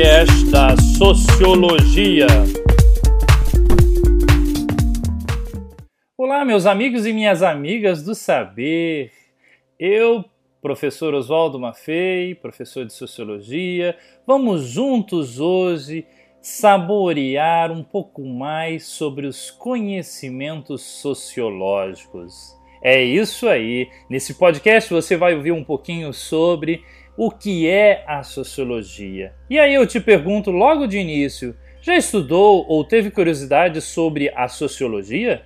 podcast da Sociologia. Olá, meus amigos e minhas amigas do saber. Eu, professor Oswaldo Maffei, professor de Sociologia, vamos juntos hoje saborear um pouco mais sobre os conhecimentos sociológicos. É isso aí. Nesse podcast você vai ouvir um pouquinho sobre o que é a sociologia. E aí eu te pergunto logo de início: já estudou ou teve curiosidade sobre a sociologia?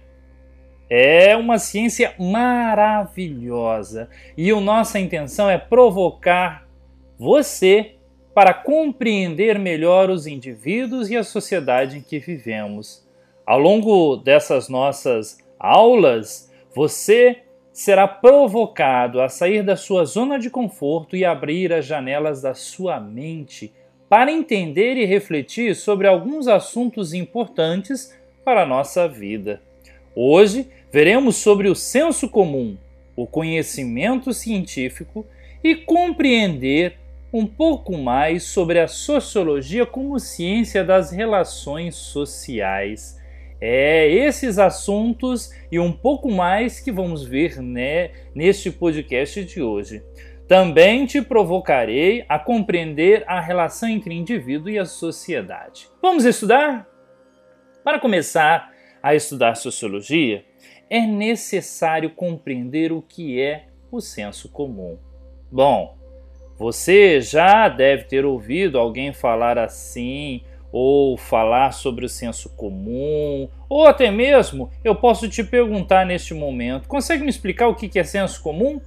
É uma ciência maravilhosa e a nossa intenção é provocar você para compreender melhor os indivíduos e a sociedade em que vivemos. Ao longo dessas nossas aulas, você será provocado a sair da sua zona de conforto e abrir as janelas da sua mente para entender e refletir sobre alguns assuntos importantes para a nossa vida. Hoje veremos sobre o senso comum, o conhecimento científico e compreender um pouco mais sobre a sociologia como ciência das relações sociais. É esses assuntos e um pouco mais que vamos ver né, neste podcast de hoje. Também te provocarei a compreender a relação entre indivíduo e a sociedade. Vamos estudar? Para começar a estudar sociologia, é necessário compreender o que é o senso comum. Bom, você já deve ter ouvido alguém falar assim ou falar sobre o senso comum, ou até mesmo eu posso te perguntar neste momento: consegue me explicar o que é senso comum?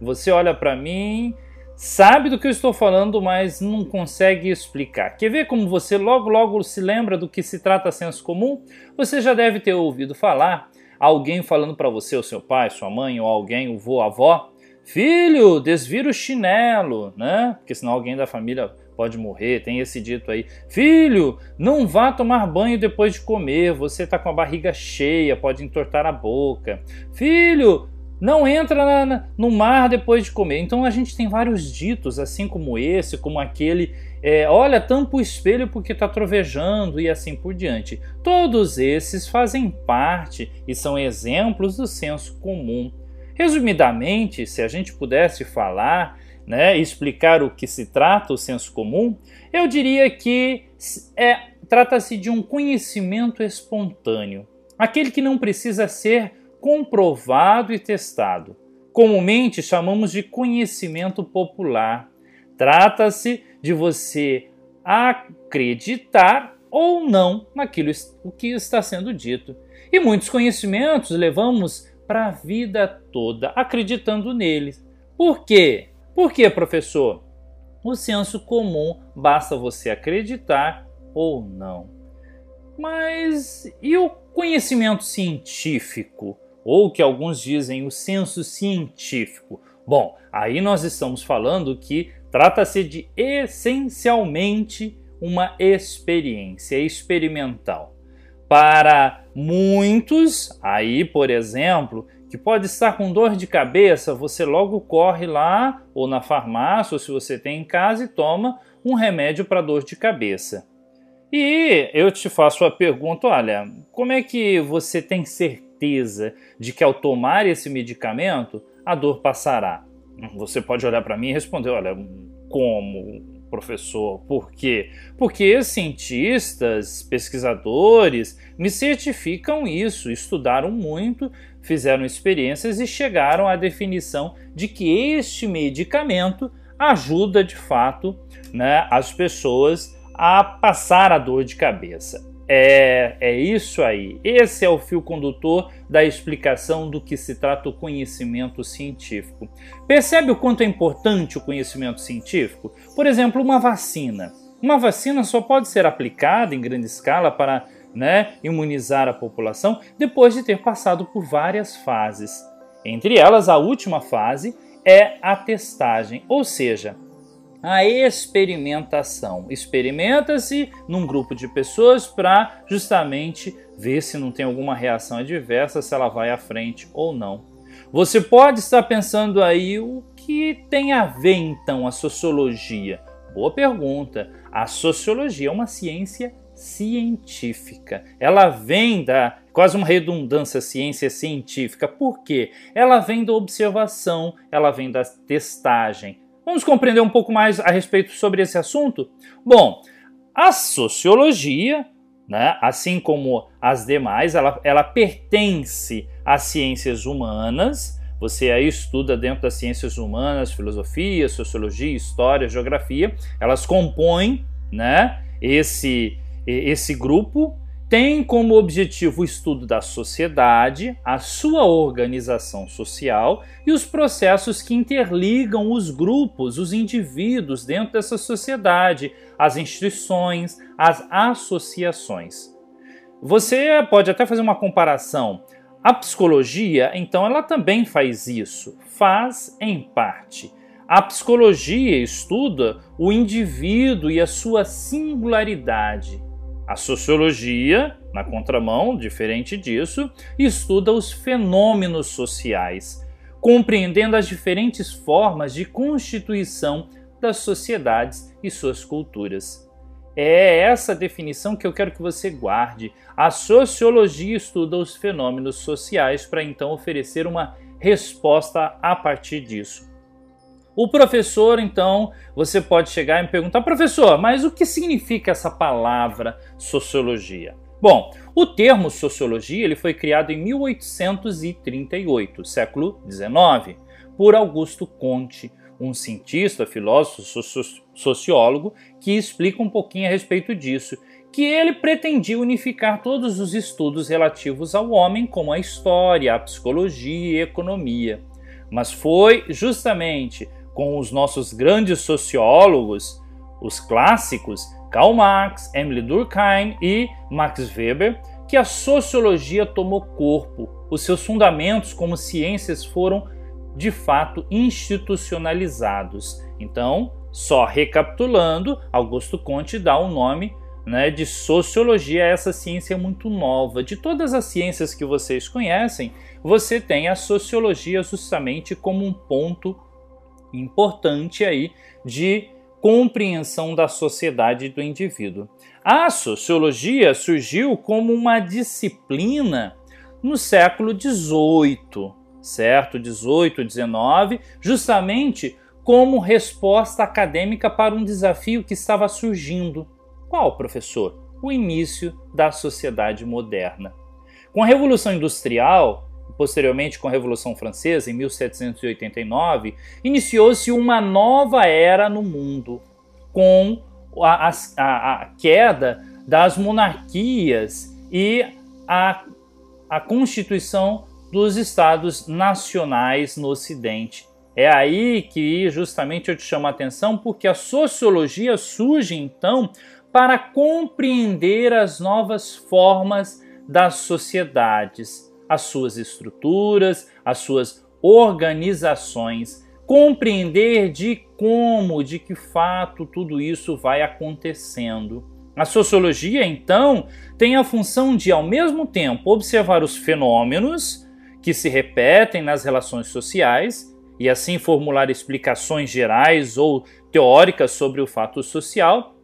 Você olha para mim, sabe do que eu estou falando, mas não consegue explicar. Quer ver como você logo logo se lembra do que se trata senso comum? Você já deve ter ouvido falar alguém falando para você, o seu pai, sua mãe ou alguém, o vô, a avó, filho, desvira o chinelo, né? Porque senão alguém da família pode morrer, tem esse dito aí. Filho, não vá tomar banho depois de comer, você está com a barriga cheia, pode entortar a boca. Filho, não entra na, na, no mar depois de comer. Então a gente tem vários ditos, assim como esse, como aquele. É, olha, tampa o espelho porque está trovejando e assim por diante. Todos esses fazem parte e são exemplos do senso comum. Resumidamente, se a gente pudesse falar né, explicar o que se trata o senso comum, eu diria que é, trata-se de um conhecimento espontâneo, aquele que não precisa ser comprovado e testado. Comumente chamamos de conhecimento popular. Trata-se de você acreditar ou não naquilo o que está sendo dito. E muitos conhecimentos levamos para a vida toda acreditando neles. Por quê? Por que, professor? O senso comum basta você acreditar ou não. Mas e o conhecimento científico? Ou que alguns dizem o senso científico? Bom, aí nós estamos falando que trata-se de essencialmente uma experiência experimental. Para muitos, aí, por exemplo, que pode estar com dor de cabeça, você logo corre lá ou na farmácia, ou se você tem em casa, e toma um remédio para dor de cabeça. E eu te faço a pergunta: olha, como é que você tem certeza de que ao tomar esse medicamento a dor passará? Você pode olhar para mim e responder: olha, como? Professor. Por quê? Porque cientistas, pesquisadores me certificam isso, estudaram muito, fizeram experiências e chegaram à definição de que este medicamento ajuda de fato né, as pessoas a passar a dor de cabeça. É, é isso aí. Esse é o fio condutor da explicação do que se trata o conhecimento científico. Percebe o quanto é importante o conhecimento científico? Por exemplo, uma vacina. Uma vacina só pode ser aplicada em grande escala para né, imunizar a população depois de ter passado por várias fases. Entre elas, a última fase é a testagem, ou seja, a experimentação. Experimenta-se num grupo de pessoas para justamente ver se não tem alguma reação adversa, se ela vai à frente ou não. Você pode estar pensando aí o que tem a ver então a sociologia Boa pergunta. A sociologia é uma ciência científica. Ela vem da quase uma redundância ciência científica. Por quê? Ela vem da observação, ela vem da testagem. Vamos compreender um pouco mais a respeito sobre esse assunto? Bom, a sociologia, né, assim como as demais, ela, ela pertence às ciências humanas. Você aí estuda dentro das ciências humanas, filosofia, sociologia, história, geografia. Elas compõem né, esse esse grupo tem como objetivo o estudo da sociedade, a sua organização social e os processos que interligam os grupos, os indivíduos dentro dessa sociedade, as instituições, as associações. Você pode até fazer uma comparação. A psicologia, então, ela também faz isso, faz em parte. A psicologia estuda o indivíduo e a sua singularidade a sociologia, na contramão, diferente disso, estuda os fenômenos sociais, compreendendo as diferentes formas de constituição das sociedades e suas culturas. É essa definição que eu quero que você guarde. A sociologia estuda os fenômenos sociais para então oferecer uma resposta a partir disso. O professor, então, você pode chegar e me perguntar, professor, mas o que significa essa palavra sociologia? Bom, o termo sociologia ele foi criado em 1838, século XIX, por Augusto Conte, um cientista, filósofo, sociólogo, que explica um pouquinho a respeito disso, que ele pretendia unificar todos os estudos relativos ao homem, como a história, a psicologia e a economia. Mas foi justamente com os nossos grandes sociólogos, os clássicos Karl Marx, Emile Durkheim e Max Weber, que a sociologia tomou corpo. Os seus fundamentos como ciências foram de fato institucionalizados. Então, só recapitulando, Augusto Conte dá o um nome né, de sociologia a essa ciência muito nova. De todas as ciências que vocês conhecem, você tem a sociologia justamente como um ponto importante aí de compreensão da sociedade do indivíduo. A sociologia surgiu como uma disciplina no século XVIII, certo? 18, 19, justamente como resposta acadêmica para um desafio que estava surgindo. Qual, professor? O início da sociedade moderna. Com a Revolução Industrial, posteriormente com a Revolução Francesa, em 1789, iniciou-se uma nova era no mundo, com a, a, a queda das monarquias e a, a constituição dos estados nacionais no Ocidente. É aí que justamente eu te chamo a atenção, porque a sociologia surge então para compreender as novas formas das sociedades as suas estruturas, as suas organizações, compreender de como, de que fato tudo isso vai acontecendo. A sociologia, então, tem a função de, ao mesmo tempo, observar os fenômenos que se repetem nas relações sociais e assim formular explicações gerais ou teóricas sobre o fato social,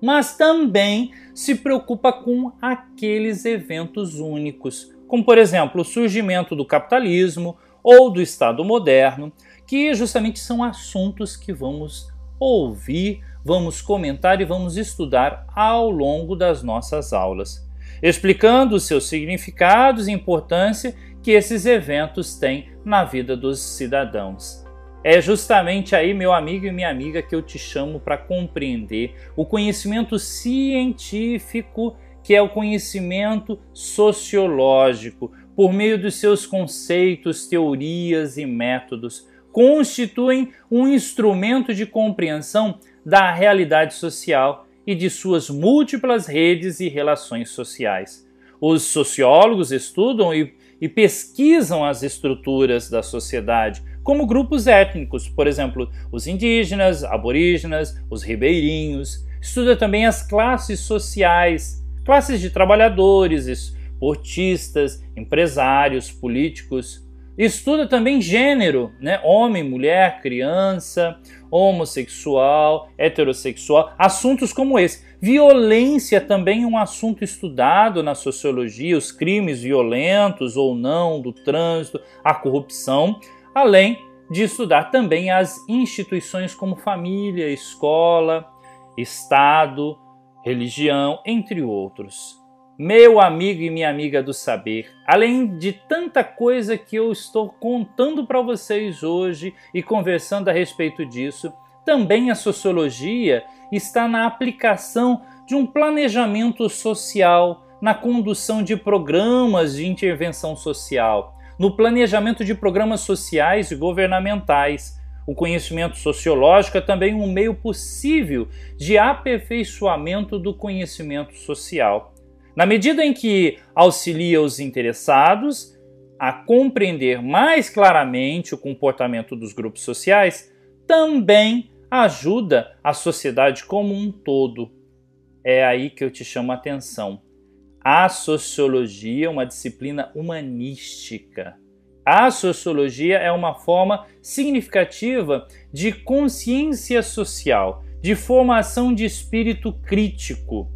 mas também se preocupa com aqueles eventos únicos, como por exemplo o surgimento do capitalismo ou do Estado moderno, que justamente são assuntos que vamos ouvir, vamos comentar e vamos estudar ao longo das nossas aulas, explicando os seus significados e importância que esses eventos têm na vida dos cidadãos. É justamente aí, meu amigo e minha amiga, que eu te chamo para compreender o conhecimento científico que é o conhecimento sociológico, por meio dos seus conceitos, teorias e métodos, constituem um instrumento de compreensão da realidade social e de suas múltiplas redes e relações sociais. Os sociólogos estudam e, e pesquisam as estruturas da sociedade, como grupos étnicos, por exemplo, os indígenas, aborígenas, os ribeirinhos. Estuda também as classes sociais, classes de trabalhadores, esportistas, empresários, políticos. Estuda também gênero, né? Homem, mulher, criança, homossexual, heterossexual, assuntos como esse. Violência também é um assunto estudado na sociologia, os crimes violentos ou não do trânsito, a corrupção, além de estudar também as instituições como família, escola, Estado, religião, entre outros. Meu amigo e minha amiga do saber, além de tanta coisa que eu estou contando para vocês hoje e conversando a respeito disso, também a sociologia está na aplicação de um planejamento social, na condução de programas de intervenção social, no planejamento de programas sociais e governamentais. O conhecimento sociológico é também um meio possível de aperfeiçoamento do conhecimento social. Na medida em que auxilia os interessados a compreender mais claramente o comportamento dos grupos sociais, também ajuda a sociedade como um todo. É aí que eu te chamo a atenção. A sociologia é uma disciplina humanística. A sociologia é uma forma significativa de consciência social, de formação de espírito crítico,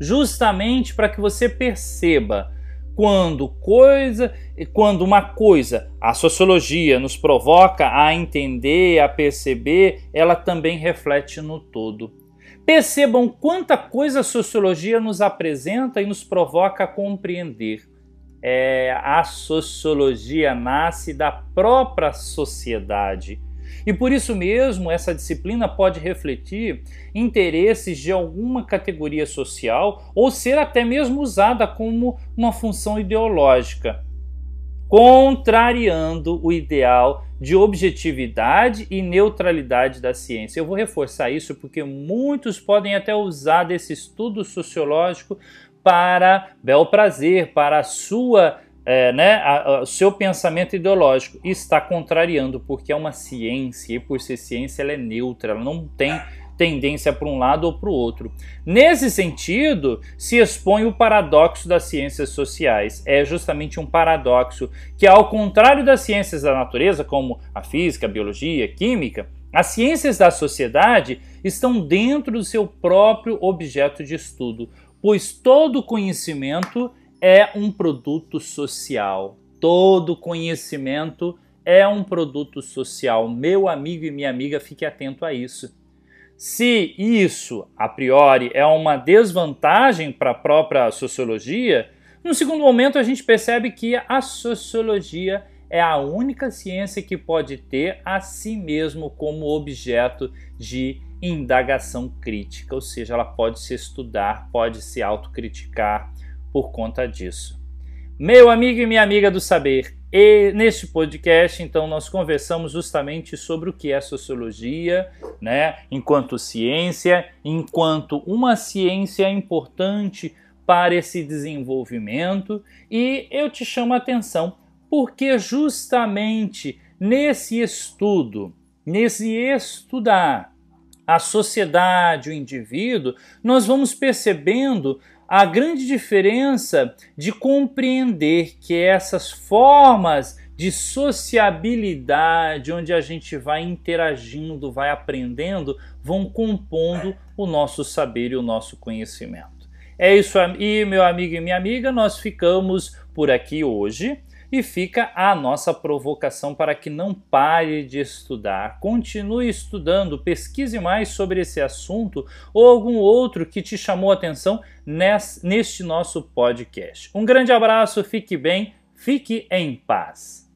justamente para que você perceba quando coisa, quando uma coisa, a sociologia nos provoca a entender, a perceber, ela também reflete no todo. Percebam quanta coisa a sociologia nos apresenta e nos provoca a compreender. É, a sociologia nasce da própria sociedade e por isso mesmo, essa disciplina pode refletir interesses de alguma categoria social ou ser até mesmo usada como uma função ideológica, contrariando o ideal de objetividade e neutralidade da ciência. Eu vou reforçar isso porque muitos podem até usar desse estudo sociológico para bel prazer, para a sua é, né, o seu pensamento ideológico está contrariando, porque é uma ciência e por ser ciência ela é neutra, ela não tem tendência para um lado ou para o outro. Nesse sentido, se expõe o paradoxo das ciências sociais. É justamente um paradoxo que, ao contrário das ciências da natureza, como a física, a biologia, a química, as ciências da sociedade estão dentro do seu próprio objeto de estudo, pois todo conhecimento é um produto social. Todo conhecimento é um produto social. Meu amigo e minha amiga, fique atento a isso. Se isso, a priori, é uma desvantagem para a própria sociologia, no segundo momento a gente percebe que a sociologia é a única ciência que pode ter a si mesmo como objeto de indagação crítica, ou seja, ela pode se estudar, pode se autocriticar, por conta disso. Meu amigo e minha amiga do saber, e neste podcast, então, nós conversamos justamente sobre o que é sociologia, né, enquanto ciência, enquanto uma ciência importante para esse desenvolvimento, e eu te chamo a atenção porque justamente nesse estudo, nesse estudar a sociedade, o indivíduo, nós vamos percebendo a grande diferença de compreender que essas formas de sociabilidade, onde a gente vai interagindo, vai aprendendo, vão compondo o nosso saber e o nosso conhecimento. É isso aí, meu amigo e minha amiga, nós ficamos por aqui hoje. E fica a nossa provocação para que não pare de estudar, continue estudando, pesquise mais sobre esse assunto ou algum outro que te chamou a atenção neste nosso podcast. Um grande abraço, fique bem, fique em paz.